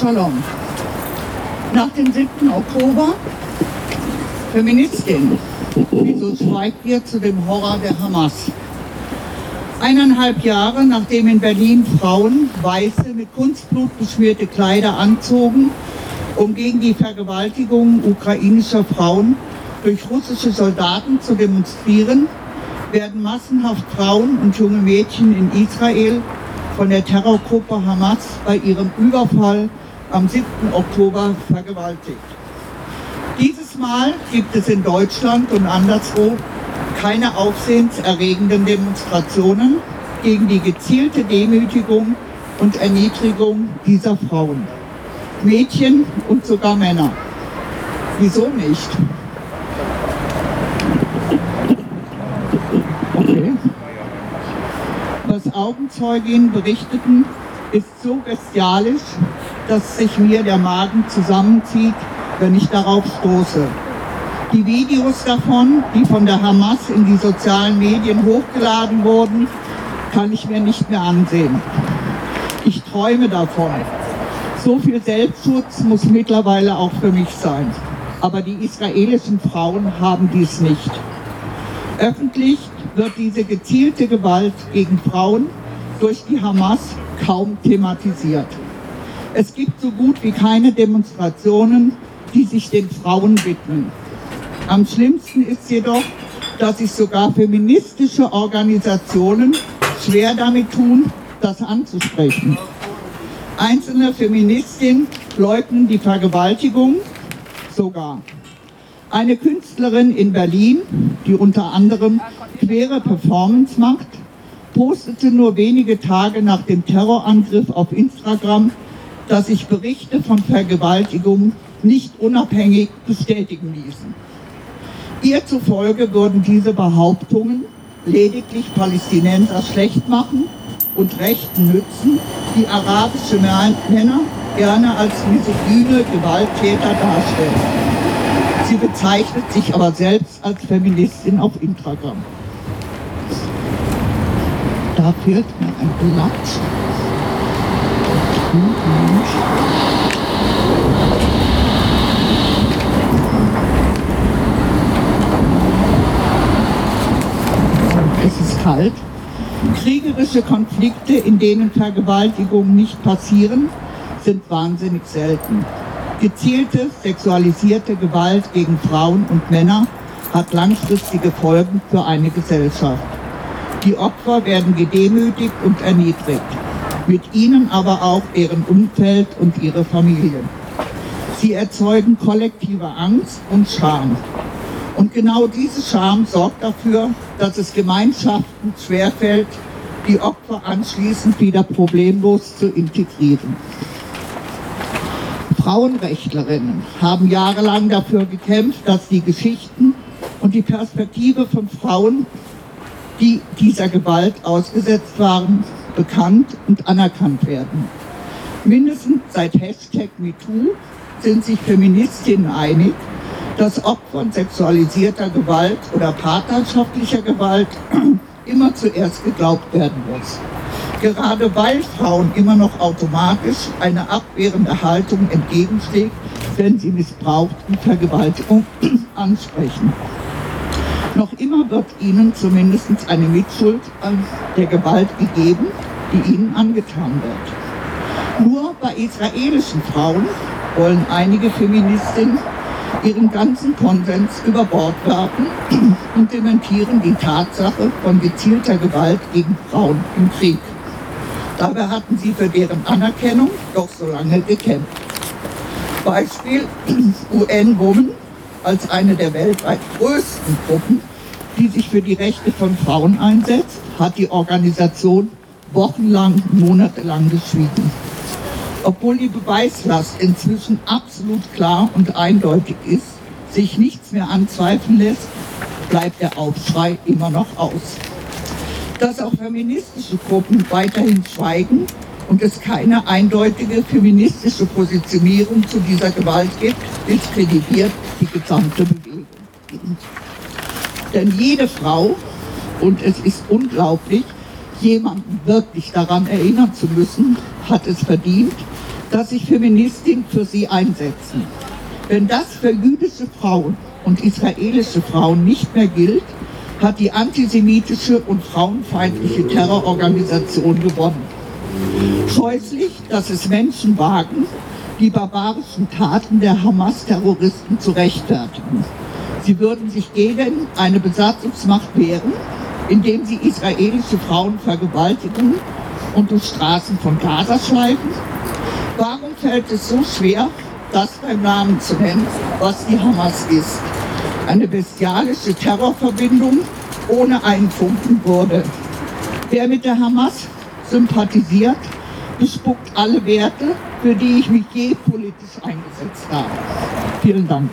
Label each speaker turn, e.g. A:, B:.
A: Shalom. Nach dem 7. Oktober, Feministin, wieso schweigt ihr zu dem Horror der Hamas? Eineinhalb Jahre nachdem in Berlin Frauen weiße, mit Kunstblut beschmierte Kleider anzogen, um gegen die Vergewaltigung ukrainischer Frauen durch russische Soldaten zu demonstrieren, werden massenhaft Frauen und junge Mädchen in Israel von der Terrorgruppe Hamas bei ihrem Überfall am 7. Oktober vergewaltigt. Dieses Mal gibt es in Deutschland und anderswo keine aufsehenserregenden Demonstrationen gegen die gezielte Demütigung und Erniedrigung dieser Frauen, Mädchen und sogar Männer. Wieso nicht? Okay. Was Augenzeuginnen berichteten, ist so bestialisch, dass sich mir der Magen zusammenzieht, wenn ich darauf stoße. Die Videos davon, die von der Hamas in die sozialen Medien hochgeladen wurden, kann ich mir nicht mehr ansehen. Ich träume davon. So viel Selbstschutz muss mittlerweile auch für mich sein. Aber die israelischen Frauen haben dies nicht. Öffentlich wird diese gezielte Gewalt gegen Frauen durch die Hamas kaum thematisiert. Es gibt so gut wie keine Demonstrationen, die sich den Frauen widmen. Am schlimmsten ist jedoch, dass sich sogar feministische Organisationen schwer damit tun, das anzusprechen. Einzelne Feministinnen leugnen die Vergewaltigung sogar. Eine Künstlerin in Berlin, die unter anderem queere Performance macht, postete nur wenige Tage nach dem Terrorangriff auf Instagram, dass sich Berichte von Vergewaltigung nicht unabhängig bestätigen ließen. Ihr zufolge würden diese Behauptungen lediglich Palästinenser schlecht machen und Rechten nützen, die arabische Männer gerne als misogyne Gewalttäter darstellen. Sie bezeichnet sich aber selbst als Feministin auf Instagram. Da fehlt mir ein Blatt. Es ist kalt. Kriegerische Konflikte, in denen Vergewaltigungen nicht passieren, sind wahnsinnig selten. Gezielte sexualisierte Gewalt gegen Frauen und Männer hat langfristige Folgen für eine Gesellschaft. Die Opfer werden gedemütigt und erniedrigt, mit ihnen aber auch deren Umfeld und ihre Familien. Sie erzeugen kollektive Angst und Scham. Und genau diese Scham sorgt dafür, dass es Gemeinschaften schwerfällt, die Opfer anschließend wieder problemlos zu integrieren. Frauenrechtlerinnen haben jahrelang dafür gekämpft, dass die Geschichten und die Perspektive von Frauen, die dieser Gewalt ausgesetzt waren, bekannt und anerkannt werden. Mindestens seit Hashtag MeToo sind sich Feministinnen einig, dass Opfern sexualisierter Gewalt oder partnerschaftlicher Gewalt immer zuerst geglaubt werden muss. Gerade weil Frauen immer noch automatisch eine abwehrende Haltung entgegensteht, wenn sie Missbrauch und Vergewaltigung ansprechen. Noch immer wird ihnen zumindest eine Mitschuld an der Gewalt gegeben, die ihnen angetan wird. Nur bei israelischen Frauen wollen einige Feministinnen ihren ganzen Konsens über Bord werfen und dementieren die Tatsache von gezielter Gewalt gegen Frauen im Krieg. Dabei hatten sie für deren Anerkennung doch so lange gekämpft. Beispiel UN Women als eine der weltweit größten Gruppen, die sich für die Rechte von Frauen einsetzt, hat die Organisation wochenlang, monatelang geschwiegen. Obwohl die Beweislast inzwischen absolut klar und eindeutig ist, sich nichts mehr anzweifeln lässt, bleibt der Aufschrei immer noch aus dass auch feministische Gruppen weiterhin schweigen und es keine eindeutige feministische Positionierung zu dieser Gewalt gibt, diskreditiert die gesamte Bewegung. Denn jede Frau, und es ist unglaublich, jemanden wirklich daran erinnern zu müssen, hat es verdient, dass sich Feministinnen für sie einsetzen. Wenn das für jüdische Frauen und israelische Frauen nicht mehr gilt, hat die antisemitische und frauenfeindliche Terrororganisation gewonnen. Scheußlich, dass es Menschen wagen, die barbarischen Taten der Hamas-Terroristen zu rechtfertigen. Sie würden sich gegen eine Besatzungsmacht wehren, indem sie israelische Frauen vergewaltigen und durch Straßen von Gaza schleifen. Warum fällt es so schwer, das beim Namen zu nennen, was die Hamas ist? Eine bestialische Terrorverbindung ohne einen Funken Würde. Wer mit der Hamas sympathisiert, bespuckt alle Werte, für die ich mich je politisch eingesetzt habe. Vielen Dank.